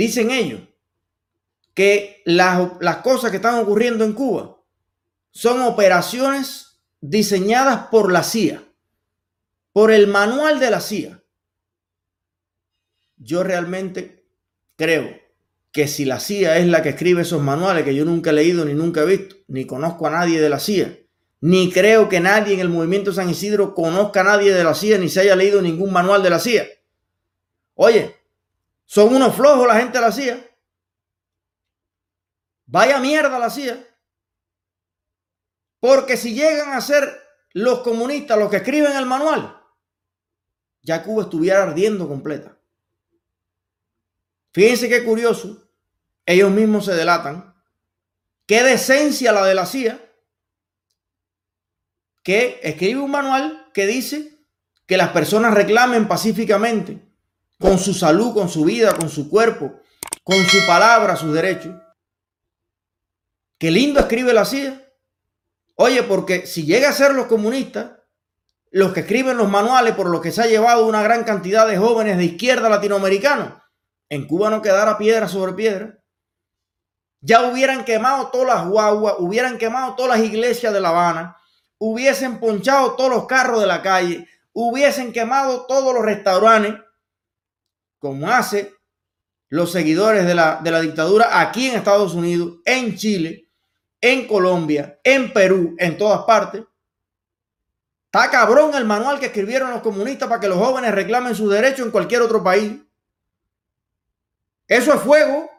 dicen ellos que las, las cosas que están ocurriendo en Cuba son operaciones diseñadas por la CIA, por el manual de la CIA. Yo realmente creo que si la CIA es la que escribe esos manuales que yo nunca he leído ni nunca he visto, ni conozco a nadie de la CIA, ni creo que nadie en el movimiento San Isidro conozca a nadie de la CIA, ni se haya leído ningún manual de la CIA. Oye, son unos flojos la gente de la CIA. Vaya mierda la CIA. Porque si llegan a ser los comunistas los que escriben el manual, ya Cuba estuviera ardiendo completa. Fíjense qué curioso. Ellos mismos se delatan. Qué decencia la de la CIA. Que escribe un manual que dice que las personas reclamen pacíficamente con su salud, con su vida, con su cuerpo, con su palabra, sus derechos. Qué lindo escribe la CIA. Oye, porque si llega a ser los comunistas, los que escriben los manuales por los que se ha llevado una gran cantidad de jóvenes de izquierda latinoamericanos, en Cuba no quedara piedra sobre piedra. Ya hubieran quemado todas las guaguas, hubieran quemado todas las iglesias de La Habana, hubiesen ponchado todos los carros de la calle, hubiesen quemado todos los restaurantes, como hace los seguidores de la, de la dictadura aquí en Estados Unidos, en Chile, en Colombia, en Perú, en todas partes. Está cabrón el manual que escribieron los comunistas para que los jóvenes reclamen sus derechos en cualquier otro país. Eso es fuego.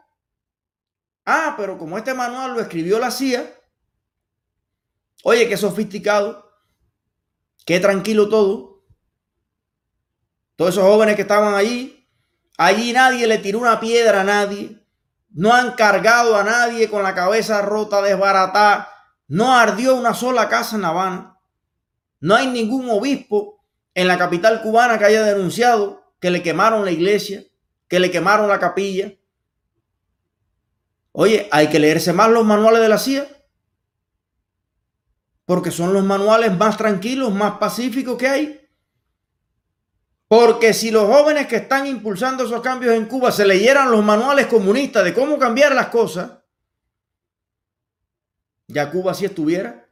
Ah, pero como este manual lo escribió la CIA, oye, qué sofisticado, qué tranquilo todo. Todos esos jóvenes que estaban allí, allí nadie le tiró una piedra a nadie, no han cargado a nadie con la cabeza rota, desbaratada, no ardió una sola casa en Habana, no hay ningún obispo en la capital cubana que haya denunciado que le quemaron la iglesia, que le quemaron la capilla. Oye, hay que leerse más los manuales de la CIA. Porque son los manuales más tranquilos, más pacíficos que hay. Porque si los jóvenes que están impulsando esos cambios en Cuba se leyeran los manuales comunistas de cómo cambiar las cosas, ya Cuba sí estuviera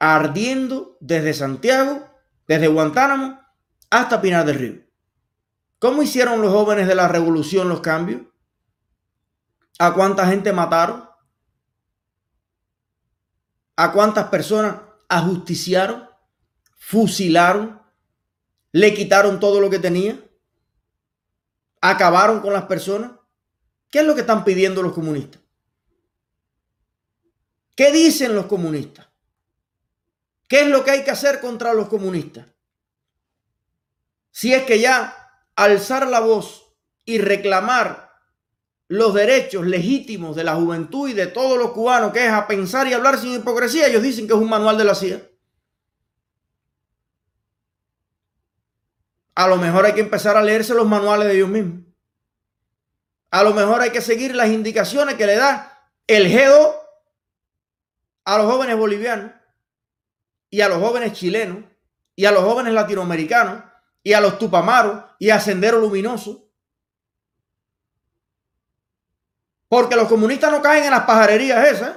ardiendo desde Santiago, desde Guantánamo hasta Pinar del Río. ¿Cómo hicieron los jóvenes de la revolución los cambios? ¿A cuánta gente mataron? ¿A cuántas personas ajusticiaron? ¿Fusilaron? ¿Le quitaron todo lo que tenía? ¿Acabaron con las personas? ¿Qué es lo que están pidiendo los comunistas? ¿Qué dicen los comunistas? ¿Qué es lo que hay que hacer contra los comunistas? Si es que ya alzar la voz y reclamar los derechos legítimos de la juventud y de todos los cubanos, que es a pensar y hablar sin hipocresía, ellos dicen que es un manual de la CIA. A lo mejor hay que empezar a leerse los manuales de ellos mismos. A lo mejor hay que seguir las indicaciones que le da el GEDO a los jóvenes bolivianos y a los jóvenes chilenos y a los jóvenes latinoamericanos y a los tupamaros y a Sendero Luminoso. Porque los comunistas no caen en las pajarerías esas.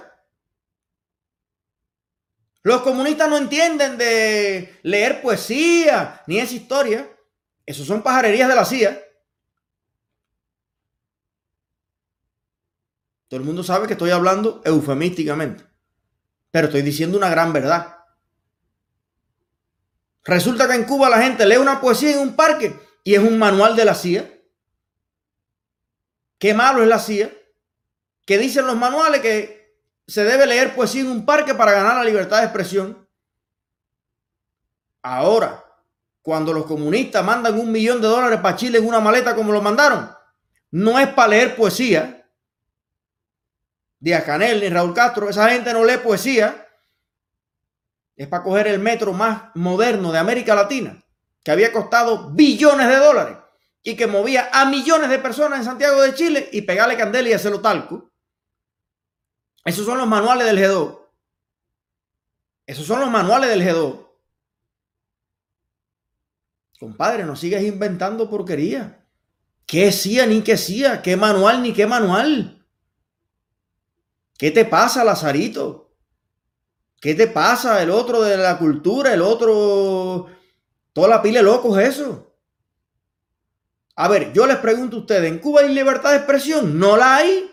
Los comunistas no entienden de leer poesía ni esa historia. Esos son pajarerías de la CIA. Todo el mundo sabe que estoy hablando eufemísticamente. Pero estoy diciendo una gran verdad. Resulta que en Cuba la gente lee una poesía en un parque y es un manual de la CIA. Qué malo es la CIA. Que dicen los manuales que se debe leer poesía en un parque para ganar la libertad de expresión. Ahora, cuando los comunistas mandan un millón de dólares para Chile en una maleta como lo mandaron, no es para leer poesía. Díaz Canel ni Raúl Castro, esa gente no lee poesía es para coger el metro más moderno de América Latina, que había costado billones de dólares y que movía a millones de personas en Santiago de Chile y pegarle candela y hacerlo talco. Esos son los manuales del G2. Esos son los manuales del G2. Compadre, no sigas inventando porquería. ¿Qué decía ni qué decía? ¿Qué manual ni qué manual? ¿Qué te pasa, Lazarito? ¿Qué te pasa? El otro de la cultura, el otro... Toda la pila de locos eso. A ver, yo les pregunto a ustedes, ¿en Cuba hay libertad de expresión? ¿No la hay?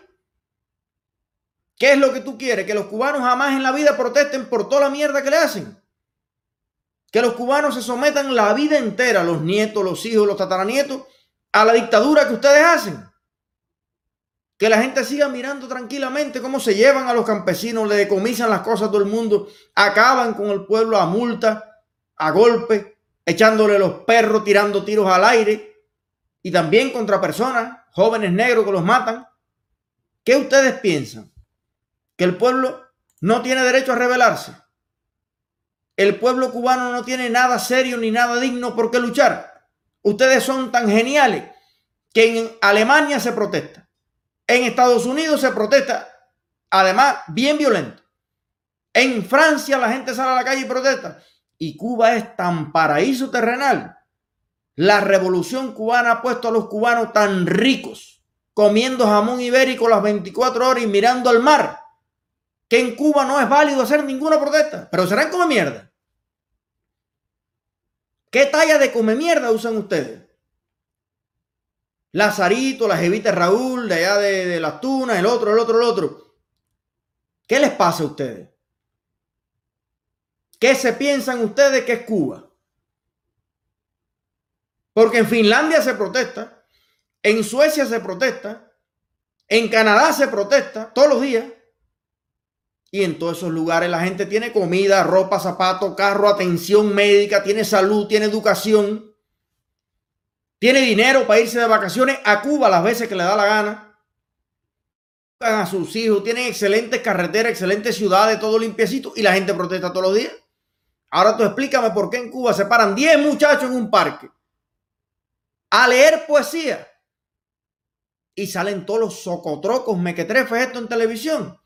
¿Qué es lo que tú quieres? ¿Que los cubanos jamás en la vida protesten por toda la mierda que le hacen? ¿Que los cubanos se sometan la vida entera, los nietos, los hijos, los tataranietos, a la dictadura que ustedes hacen? Que la gente siga mirando tranquilamente cómo se llevan a los campesinos, le decomisan las cosas a todo el mundo, acaban con el pueblo a multa, a golpe, echándole los perros, tirando tiros al aire y también contra personas, jóvenes negros que los matan. ¿Qué ustedes piensan? que el pueblo no tiene derecho a rebelarse. El pueblo cubano no tiene nada serio ni nada digno por qué luchar. Ustedes son tan geniales que en Alemania se protesta. En Estados Unidos se protesta, además, bien violento. En Francia la gente sale a la calle y protesta. Y Cuba es tan paraíso terrenal. La revolución cubana ha puesto a los cubanos tan ricos, comiendo jamón ibérico las 24 horas y mirando al mar que en Cuba no es válido hacer ninguna protesta, pero serán come mierda. ¿Qué talla de come mierda usan ustedes? Lazarito, la jevita Raúl, de allá de, las tunas, el otro, el otro, el otro. ¿Qué les pasa a ustedes? ¿Qué se piensan ustedes que es Cuba? Porque en Finlandia se protesta, en Suecia se protesta, en Canadá se protesta todos los días. Y en todos esos lugares la gente tiene comida, ropa, zapatos, carro, atención médica, tiene salud, tiene educación, tiene dinero para irse de vacaciones a Cuba las veces que le da la gana. A sus hijos, tienen excelentes carreteras, excelentes ciudades, todo limpiecito y la gente protesta todos los días. Ahora tú explícame por qué en Cuba se paran 10 muchachos en un parque a leer poesía y salen todos los socotrocos mequetrefes esto en televisión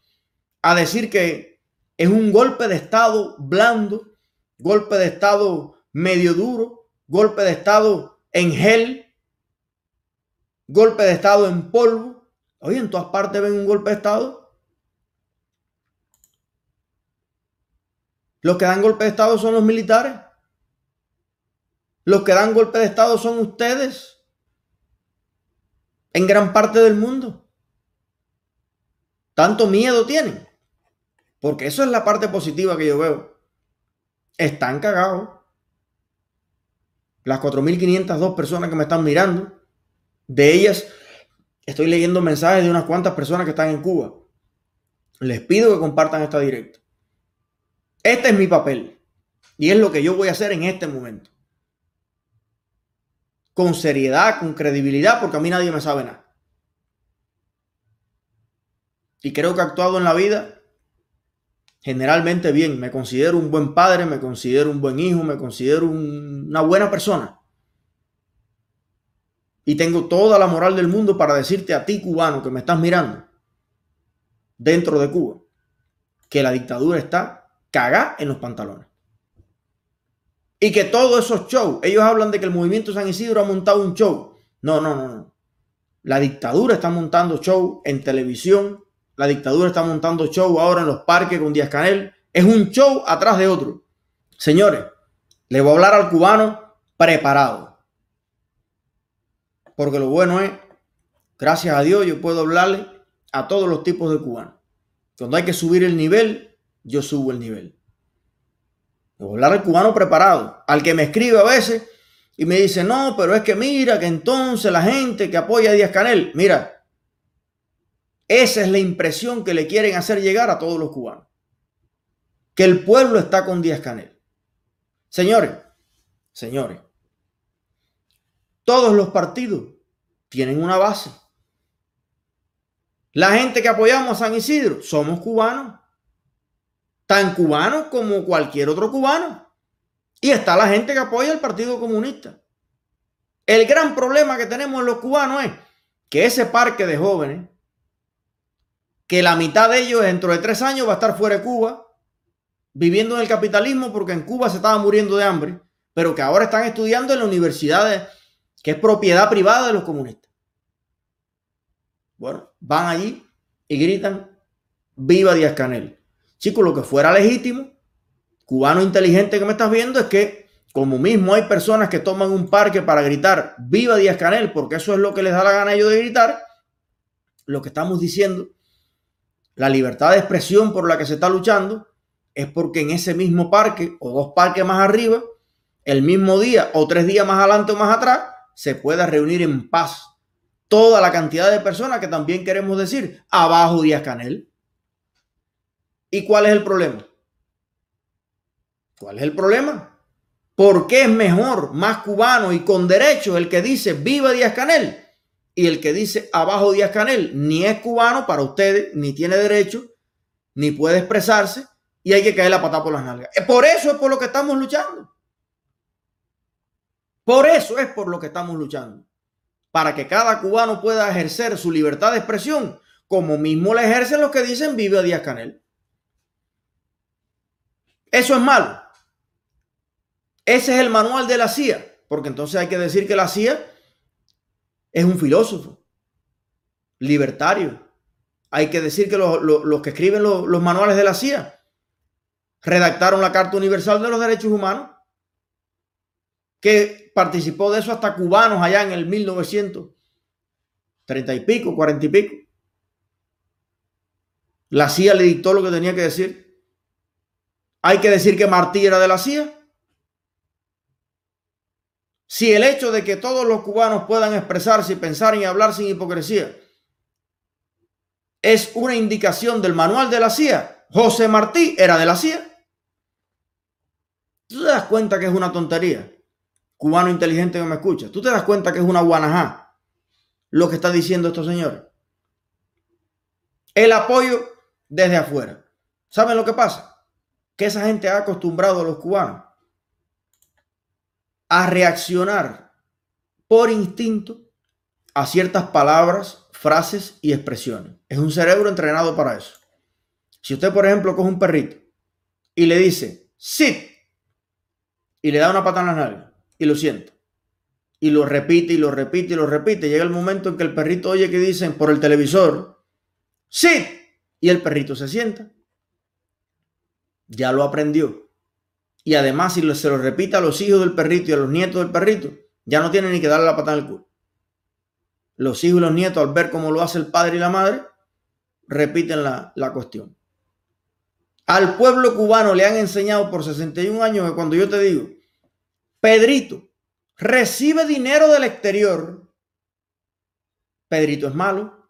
a decir que es un golpe de Estado blando, golpe de Estado medio duro, golpe de Estado en gel, golpe de Estado en polvo. Oye, en todas partes ven un golpe de Estado. Los que dan golpe de Estado son los militares. Los que dan golpe de Estado son ustedes. En gran parte del mundo. Tanto miedo tienen. Porque eso es la parte positiva que yo veo. Están cagados. Las 4.502 personas que me están mirando, de ellas estoy leyendo mensajes de unas cuantas personas que están en Cuba. Les pido que compartan esta directa. Este es mi papel y es lo que yo voy a hacer en este momento. Con seriedad, con credibilidad, porque a mí nadie me sabe nada. Y creo que he actuado en la vida generalmente bien. Me considero un buen padre, me considero un buen hijo, me considero una buena persona. Y tengo toda la moral del mundo para decirte a ti, cubano, que me estás mirando, dentro de Cuba, que la dictadura está cagada en los pantalones. Y que todos esos shows, ellos hablan de que el movimiento San Isidro ha montado un show. No, no, no, no. La dictadura está montando show en televisión, la dictadura está montando show ahora en los parques con Díaz Canel. Es un show atrás de otro. Señores, le voy a hablar al cubano preparado. Porque lo bueno es, gracias a Dios, yo puedo hablarle a todos los tipos de cubanos. Cuando hay que subir el nivel, yo subo el nivel. Le voy a hablar al cubano preparado. Al que me escribe a veces y me dice, no, pero es que mira que entonces la gente que apoya a Díaz Canel, mira, esa es la impresión que le quieren hacer llegar a todos los cubanos. Que el pueblo está con Díaz Canel. Señores, señores, todos los partidos tienen una base. La gente que apoyamos a San Isidro somos cubanos. Tan cubanos como cualquier otro cubano. Y está la gente que apoya al Partido Comunista. El gran problema que tenemos los cubanos es que ese parque de jóvenes que la mitad de ellos dentro de tres años va a estar fuera de Cuba, viviendo en el capitalismo porque en Cuba se estaba muriendo de hambre, pero que ahora están estudiando en la universidad que es propiedad privada de los comunistas. Bueno, van allí y gritan, viva Díaz Canel. Chicos, lo que fuera legítimo, cubano inteligente que me estás viendo, es que como mismo hay personas que toman un parque para gritar, viva Díaz Canel, porque eso es lo que les da la gana a ellos de gritar, lo que estamos diciendo, la libertad de expresión por la que se está luchando, es porque en ese mismo parque o dos parques más arriba, el mismo día o tres días más adelante o más atrás, se pueda reunir en paz toda la cantidad de personas que también queremos decir abajo Díaz Canel. ¿Y cuál es el problema? ¿Cuál es el problema? ¿Por qué es mejor, más cubano y con derecho el que dice viva Díaz Canel y el que dice abajo Díaz Canel? Ni es cubano para ustedes, ni tiene derecho, ni puede expresarse y hay que caer la patada por las nalgas. Eh, por eso es por lo que estamos luchando. Por eso es por lo que estamos luchando. Para que cada cubano pueda ejercer su libertad de expresión, como mismo la ejercen los que dicen vive Díaz Canel. Eso es malo. Ese es el manual de la CIA, porque entonces hay que decir que la CIA es un filósofo, libertario. Hay que decir que los, que escriben los manuales de la CIA redactaron la Carta Universal de los Derechos Humanos, que participó de eso hasta cubanos allá en el 1930 y pico, 40 y pico. La CIA le dictó lo que tenía que decir. Hay que decir que Martí era de la CIA. Si el hecho de que todos los cubanos puedan expresarse y pensar y hablar sin hipocresía es una indicación del manual de la CIA, José Martí era de la CIA. ¿Tú te das cuenta que es una tontería? Cubano inteligente que me escucha. ¿Tú te das cuenta que es una guanajá lo que está diciendo estos señores? El apoyo desde afuera. ¿Saben lo que pasa? Que esa gente ha acostumbrado a los cubanos a reaccionar por instinto a ciertas palabras, frases y expresiones. Es un cerebro entrenado para eso. Si usted, por ejemplo, coge un perrito y le dice, sit, y le da una pata en la nalga y lo siente Y lo repite y lo repite y lo repite. Llega el momento en que el perrito oye que dicen por el televisor, sit, y el perrito se sienta. Ya lo aprendió. Y además, si se lo repite a los hijos del perrito y a los nietos del perrito, ya no tiene ni que darle la patada el culo. Los hijos y los nietos, al ver cómo lo hace el padre y la madre, repiten la, la cuestión. Al pueblo cubano le han enseñado por 61 años que cuando yo te digo, Pedrito, recibe dinero del exterior, Pedrito es malo,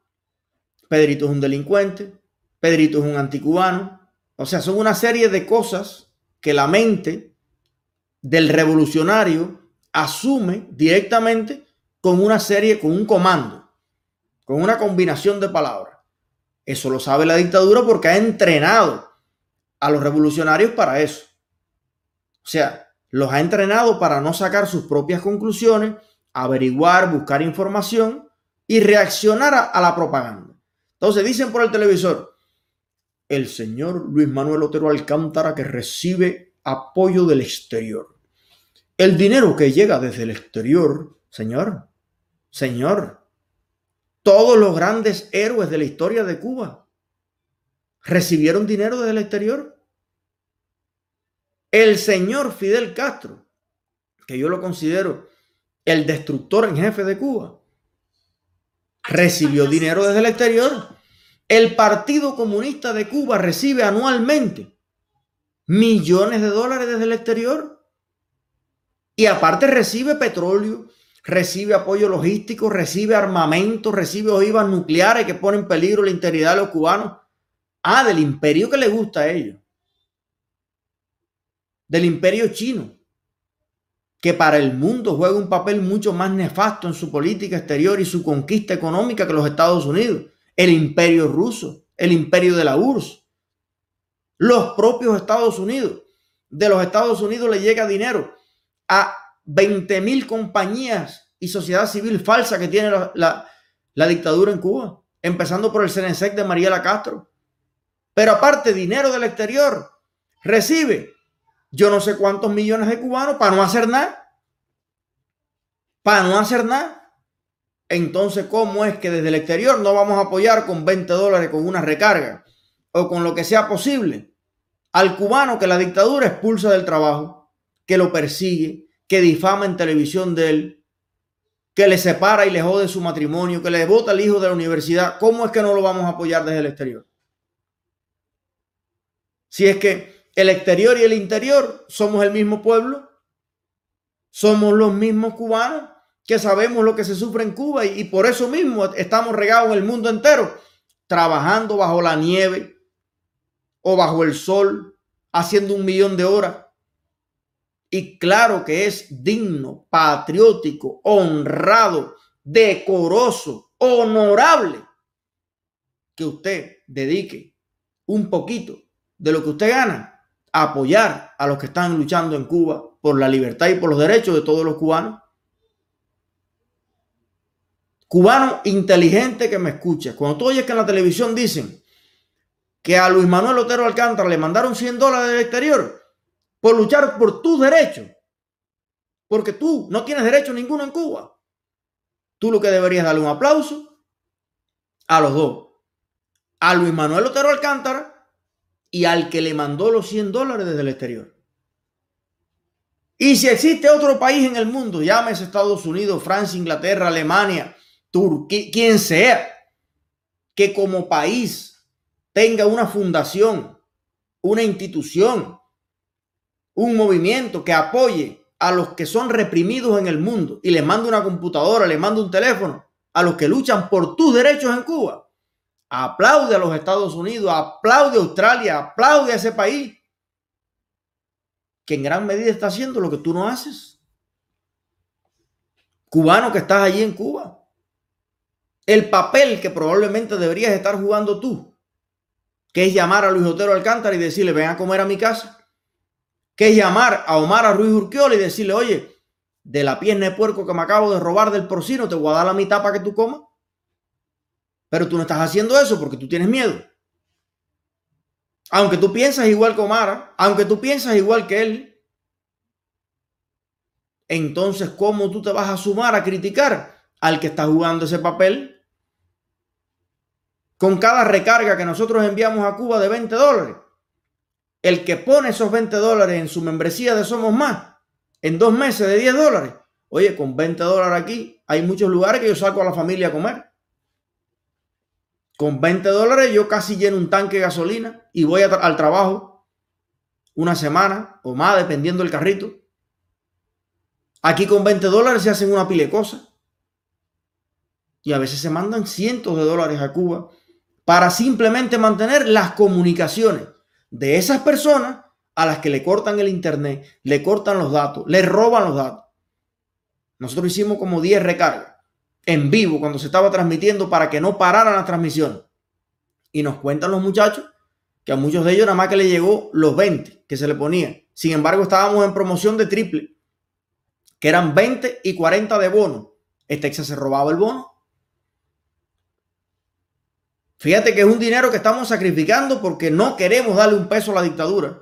Pedrito es un delincuente, Pedrito es un anticubano. O sea, son una serie de cosas que la mente del revolucionario asume directamente con una serie, con un comando, con una combinación de palabras. Eso lo sabe la dictadura porque ha entrenado a los revolucionarios para eso. O sea, los ha entrenado para no sacar sus propias conclusiones, averiguar, buscar información y reaccionar a, la propaganda. Entonces dicen por el televisor, el señor Luis Manuel Otero Alcántara que recibe apoyo del exterior. El dinero que llega desde el exterior, señor, señor, todos los grandes héroes de la historia de Cuba recibieron dinero desde el exterior. El señor Fidel Castro, que yo lo considero el destructor en jefe de Cuba, recibió dinero desde el exterior. El Partido Comunista de Cuba recibe anualmente millones de dólares desde el exterior. Y aparte recibe petróleo, recibe apoyo logístico, recibe armamento, recibe ojivas nucleares que ponen en peligro la integridad de los cubanos. Ah, del imperio que le gusta a ellos. Del imperio chino, que para el mundo juega un papel mucho más nefasto en su política exterior y su conquista económica que los Estados Unidos el imperio ruso, el imperio de la URSS, los propios Estados Unidos. De los Estados Unidos le llega dinero a 20 mil compañías y sociedad civil falsa que tiene la, dictadura en Cuba, empezando por el CNSEC de Mariela Castro. Pero aparte, dinero del exterior recibe yo no sé cuántos millones de cubanos para no hacer nada. Para no hacer nada. Entonces, ¿cómo es que desde el exterior no vamos a apoyar con 20 dólares con una recarga o con lo que sea posible al cubano que la dictadura expulsa del trabajo, que lo persigue, que difama en televisión de él, que le separa y le jode su matrimonio, que le vota al hijo de la universidad? ¿Cómo es que no lo vamos a apoyar desde el exterior? Si es que el exterior y el interior somos el mismo pueblo, somos los mismos cubanos, que sabemos lo que se sufre en Cuba y, por eso mismo estamos regados en el mundo entero, trabajando bajo la nieve o bajo el sol, haciendo un millón de horas. Y claro que es digno, patriótico, honrado, decoroso, honorable que usted dedique un poquito de lo que usted gana a apoyar a los que están luchando en Cuba por la libertad y por los derechos de todos los cubanos cubano inteligente que me escucha, cuando tú oyes que en la televisión dicen que a Luis Manuel Otero Alcántara le mandaron 100 dólares del exterior por luchar por tus derechos, porque tú no tienes derecho ninguno en Cuba, tú lo que deberías darle un aplauso a los dos, a Luis Manuel Otero Alcántara y al que le mandó los 100 dólares desde el exterior. Y si existe otro país en el mundo, llámese Estados Unidos, Francia, Inglaterra, Alemania, Turquía, quien sea, que como país tenga una fundación, una institución, un movimiento que apoye a los que son reprimidos en el mundo y le manda una computadora, le manda un teléfono a los que luchan por tus derechos en Cuba. Aplaude a los Estados Unidos, aplaude a Australia, aplaude a ese país que en gran medida está haciendo lo que tú no haces. Cubano que estás allí en Cuba el papel que probablemente deberías estar jugando tú, que es llamar a Luis Otero Alcántara y decirle, ven a comer a mi casa, que es llamar a Omar a Ruiz Urquiola y decirle, oye, de la pierna de puerco que me acabo de robar del porcino, te voy a dar la mitad para que tú comas. Pero tú no estás haciendo eso porque tú tienes miedo. Aunque tú piensas igual que Omar, aunque tú piensas igual que él, entonces, ¿cómo tú te vas a sumar a criticar al que está jugando ese papel con cada recarga que nosotros enviamos a Cuba de 20 dólares. El que pone esos 20 dólares en su membresía de Somos Más, en dos meses de 10 dólares. Oye, con 20 dólares aquí hay muchos lugares que yo saco a la familia a comer. Con 20 dólares yo casi lleno un tanque de gasolina y voy al trabajo una semana o más, dependiendo del carrito. Aquí con 20 dólares se hacen una pile de cosas. Y a veces se mandan cientos de dólares a Cuba para simplemente mantener las comunicaciones de esas personas a las que le cortan el internet, le cortan los datos, le roban los datos. Nosotros hicimos como 10 recargas en vivo cuando se estaba transmitiendo para que no pararan las transmisiones. Y nos cuentan los muchachos que a muchos de ellos nada más que le llegó los 20 que se le ponía. Sin embargo, estábamos en promoción de triple, que eran 20 y 40 de bono. Este se robaba el bono Fíjate que es un dinero que estamos sacrificando porque no queremos darle un peso a la dictadura.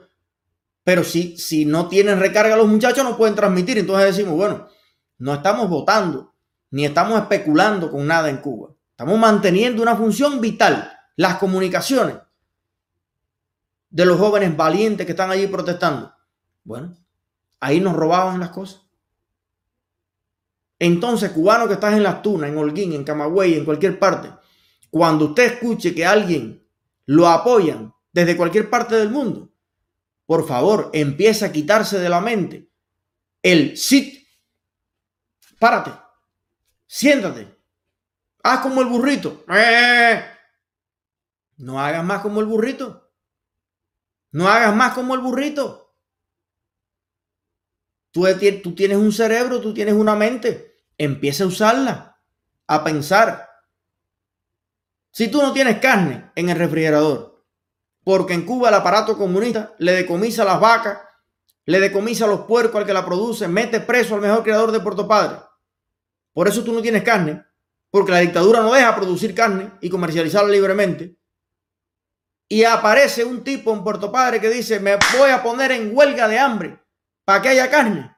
Pero si, si no tienen recarga los muchachos no pueden transmitir. Entonces decimos, bueno, no estamos votando ni estamos especulando con nada en Cuba. Estamos manteniendo una función vital, las comunicaciones de los jóvenes valientes que están allí protestando. Bueno, ahí nos robaban las cosas. Entonces, cubano que estás en Las Tunas, en Holguín, en Camagüey, en cualquier parte, cuando usted escuche que alguien lo apoyan desde cualquier parte del mundo, por favor, empieza a quitarse de la mente el sit. Párate. Siéntate. Haz como el burrito. ¡Eh! No hagas más como el burrito. No hagas más como el burrito. Tú, tú tienes un cerebro, tú tienes una mente. Empieza a usarla, a pensar. Si tú no tienes carne en el refrigerador, porque en Cuba el aparato comunista le decomisa las vacas, le decomisa los puercos al que la produce, mete preso al mejor creador de Puerto Padre. Por eso tú no tienes carne, porque la dictadura no deja producir carne y comercializarla libremente. Y aparece un tipo en Puerto Padre que dice, me voy a poner en huelga de hambre para que haya carne.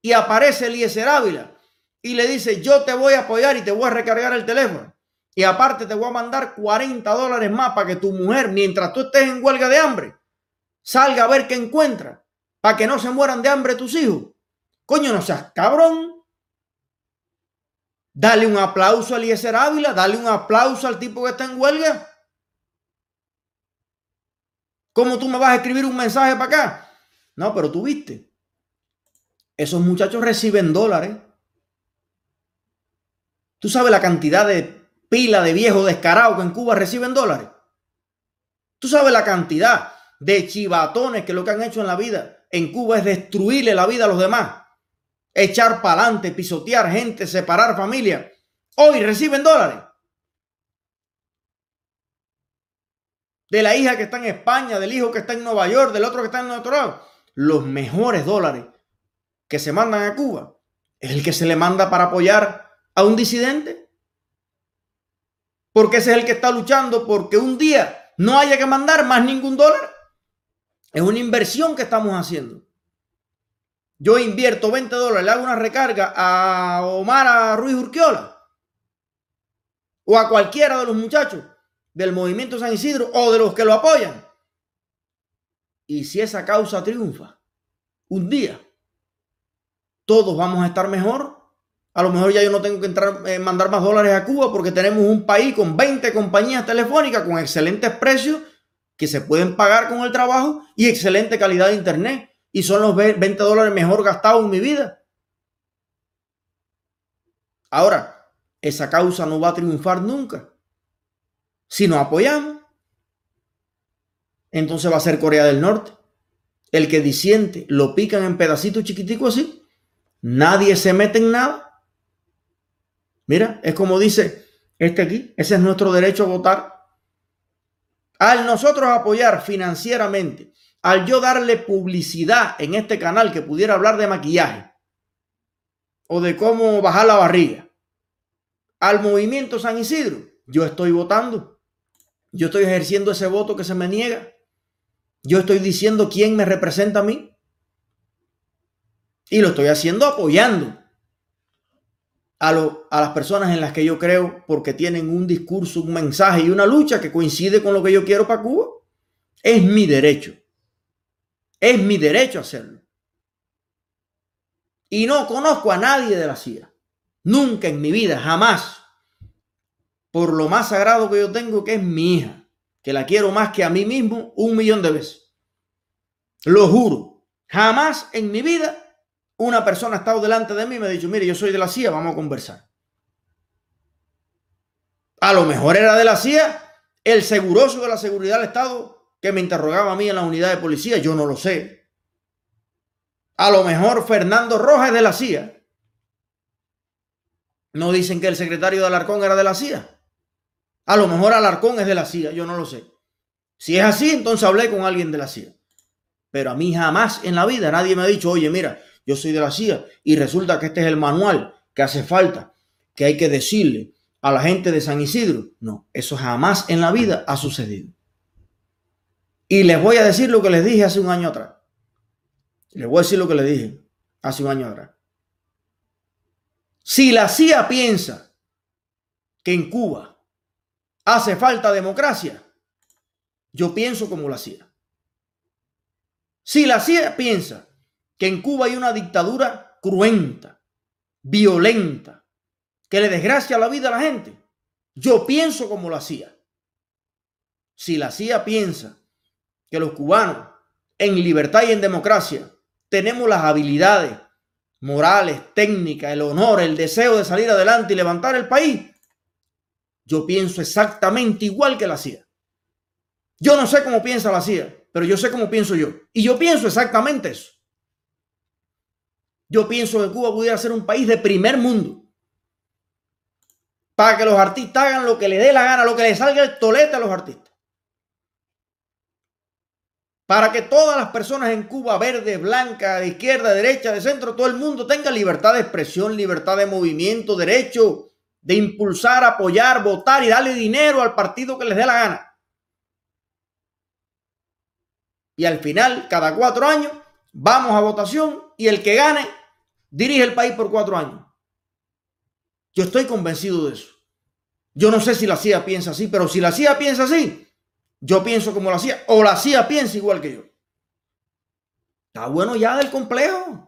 Y aparece Eliezer Ávila y le dice, yo te voy a apoyar y te voy a recargar el teléfono. Y aparte te voy a mandar 40 dólares más para que tu mujer, mientras tú estés en huelga de hambre, salga a ver qué encuentra, para que no se mueran de hambre tus hijos. Coño, no seas cabrón. Dale un aplauso a Eliezer Ávila, dale un aplauso al tipo que está en huelga. ¿Cómo tú me vas a escribir un mensaje para acá? No, pero tú viste. Esos muchachos reciben dólares. ¿Tú sabes la cantidad de pila de viejos descarados que en Cuba reciben dólares? ¿Tú sabes la cantidad de chivatones que lo que han hecho en la vida en Cuba es destruirle la vida a los demás? Echar para adelante, pisotear gente, separar familia. Hoy reciben dólares. De la hija que está en España, del hijo que está en Nueva York, del otro que está en otro lado. Los mejores dólares que se mandan a Cuba es el que se le manda para apoyar a un disidente. Porque ese es el que está luchando porque un día no haya que mandar más ningún dólar. Es una inversión que estamos haciendo. Yo invierto 20 dólares, le hago una recarga a Omar a Ruiz Urquiola o a cualquiera de los muchachos del movimiento San Isidro o de los que lo apoyan. Y si esa causa triunfa, un día todos vamos a estar mejor. A lo mejor ya yo no tengo que entrar, eh, mandar más dólares a Cuba porque tenemos un país con 20 compañías telefónicas con excelentes precios que se pueden pagar con el trabajo y excelente calidad de internet. Y son los 20 dólares mejor gastados en mi vida. Ahora, esa causa no va a triunfar nunca. Si no apoyamos, entonces va a ser Corea del Norte. El que disiente lo pican en pedacitos chiquiticos así Nadie se mete en nada. Mira, es como dice este aquí, ese es nuestro derecho a votar. Al nosotros apoyar financieramente, al yo darle publicidad en este canal que pudiera hablar de maquillaje o de cómo bajar la barriga, al movimiento San Isidro, yo estoy votando. Yo estoy ejerciendo ese voto que se me niega. Yo estoy diciendo quién me representa a mí. Y lo estoy haciendo apoyando a, las personas en las que yo creo porque tienen un discurso, un mensaje y una lucha que coincide con lo que yo quiero para Cuba. Es mi derecho. Es mi derecho hacerlo. Y no conozco a nadie de la CIA. Nunca en mi vida, jamás. Por lo más sagrado que yo tengo, que es mi hija. Que la quiero más que a mí mismo un millón de veces. Lo juro. Jamás en mi vida una persona ha estado delante de mí y me ha dicho, mire, yo soy de la CIA, vamos a conversar. A lo mejor era de la CIA el seguroso de la seguridad del Estado que me interrogaba a mí en la unidad de policía, yo no lo sé. A lo mejor Fernando Rojas es de la CIA. No dicen que el secretario de Alarcón era de la CIA. A lo mejor Alarcón es de la CIA, yo no lo sé. Si es así, entonces hablé con alguien de la CIA. Pero a mí jamás en la vida nadie me ha dicho, oye, mira, yo soy de la CIA y resulta que este es el manual que hace falta, que hay que decirle a la gente de San Isidro. No, eso jamás en la vida ha sucedido. Y les voy a decir lo que les dije hace un año atrás. Les voy a decir lo que les dije hace un año atrás. Si la CIA piensa que en Cuba hace falta democracia, yo pienso como la CIA. Si la CIA piensa que en Cuba hay una dictadura cruenta, violenta, que le desgracia la vida a la gente. Yo pienso como la CIA. Si la CIA piensa que los cubanos en libertad y en democracia tenemos las habilidades morales, técnicas, el honor, el deseo de salir adelante y levantar el país, yo pienso exactamente igual que la CIA. Yo no sé cómo piensa la CIA, pero yo sé cómo pienso yo. Y yo pienso exactamente eso. Yo pienso que Cuba pudiera ser un país de primer mundo. Para que los artistas hagan lo que les dé la gana, lo que les salga el tolete a los artistas. Para que todas las personas en Cuba, verde, blanca, de izquierda, de derecha, de centro, todo el mundo tenga libertad de expresión, libertad de movimiento, derecho de impulsar, apoyar, votar y darle dinero al partido que les dé la gana. Y al final, cada cuatro años, vamos a votación y el que gane dirige el país por cuatro años. Yo estoy convencido de eso. Yo no sé si la CIA piensa así, pero si la CIA piensa así, yo pienso como la CIA, o la CIA piensa igual que yo. Está bueno ya del complejo.